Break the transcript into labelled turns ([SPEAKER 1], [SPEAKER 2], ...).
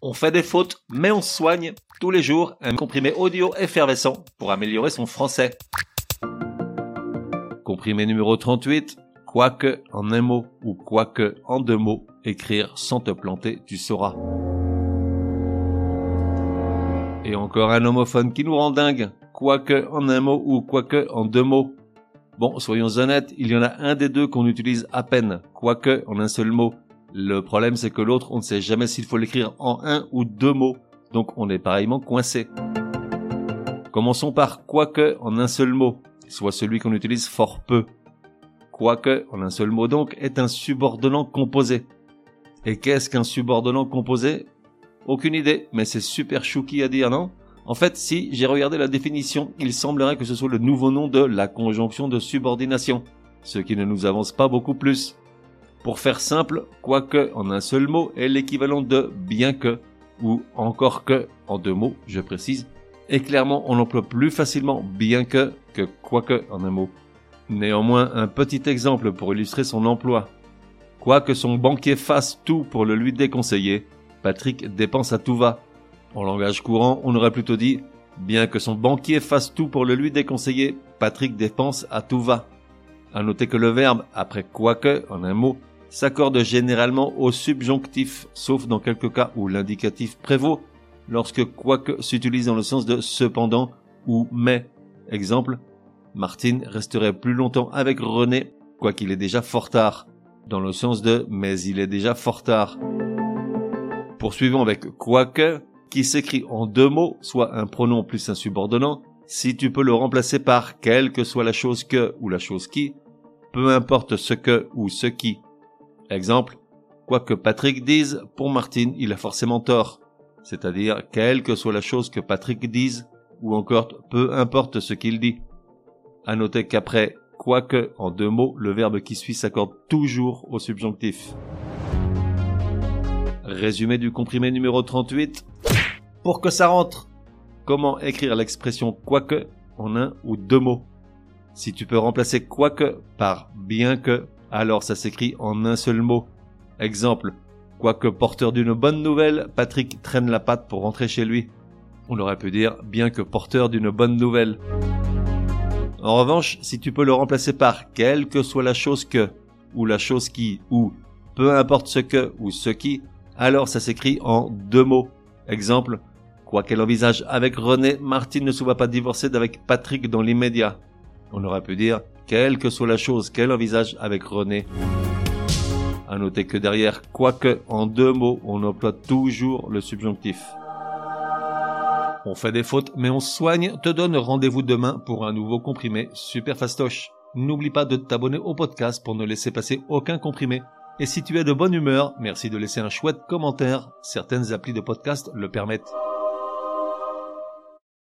[SPEAKER 1] On fait des fautes, mais on soigne tous les jours un comprimé audio effervescent pour améliorer son français. Comprimé numéro 38, quoique en un mot ou quoique en deux mots, écrire sans te planter, tu sauras. Et encore un homophone qui nous rend dingue, quoique en un mot ou quoique en deux mots. Bon, soyons honnêtes, il y en a un des deux qu'on utilise à peine, quoique en un seul mot. Le problème, c'est que l'autre, on ne sait jamais s'il faut l'écrire en un ou deux mots. Donc, on est pareillement coincé. Commençons par quoique en un seul mot, soit celui qu'on utilise fort peu. Quoique en un seul mot donc est un subordonnant composé. Et qu'est-ce qu'un subordonnant composé? Aucune idée, mais c'est super chouki à dire, non? En fait, si j'ai regardé la définition, il semblerait que ce soit le nouveau nom de la conjonction de subordination, ce qui ne nous avance pas beaucoup plus. Pour faire simple, quoique en un seul mot est l'équivalent de bien que ou encore que en deux mots, je précise, et clairement on emploie plus facilement bien que que quoique en un mot. Néanmoins, un petit exemple pour illustrer son emploi. Quoique son banquier fasse tout pour le lui déconseiller, Patrick dépense à tout va. En langage courant, on aurait plutôt dit bien que son banquier fasse tout pour le lui déconseiller, Patrick dépense à tout va. À noter que le verbe après quoique en un mot s'accorde généralement au subjonctif, sauf dans quelques cas où l'indicatif prévaut, lorsque quoique s'utilise dans le sens de cependant ou mais. Exemple, Martine resterait plus longtemps avec René, quoiqu'il est déjà fort tard, dans le sens de mais il est déjà fort tard. Poursuivons avec quoique, qui s'écrit en deux mots, soit un pronom plus un subordonnant, si tu peux le remplacer par quelle que soit la chose que ou la chose qui, peu importe ce que ou ce qui, Exemple, quoi que Patrick dise, pour Martine, il a forcément tort. C'est-à-dire, quelle que soit la chose que Patrick dise, ou encore peu importe ce qu'il dit. À noter qu'après quoique, en deux mots, le verbe qui suit s'accorde toujours au subjonctif. Résumé du comprimé numéro 38. Pour que ça rentre, comment écrire l'expression quoique en un ou deux mots? Si tu peux remplacer quoique par bien que, alors ça s'écrit en un seul mot. Exemple, quoique porteur d'une bonne nouvelle, Patrick traîne la patte pour rentrer chez lui. On aurait pu dire bien que porteur d'une bonne nouvelle. En revanche, si tu peux le remplacer par quelle que soit la chose que, ou la chose qui, ou peu importe ce que ou ce qui, alors ça s'écrit en deux mots. Exemple, quoi qu'elle envisage avec René, Martine ne se voit pas divorcer d'avec Patrick dans l'immédiat. On aurait pu dire quelle que soit la chose qu'elle envisage avec René. À noter que derrière quoique en deux mots, on emploie toujours le subjonctif. On fait des fautes, mais on soigne, te donne rendez-vous demain pour un nouveau comprimé super fastoche. N'oublie pas de t'abonner au podcast pour ne laisser passer aucun comprimé. Et si tu es de bonne humeur, merci de laisser un chouette commentaire. Certaines applis de podcast le permettent.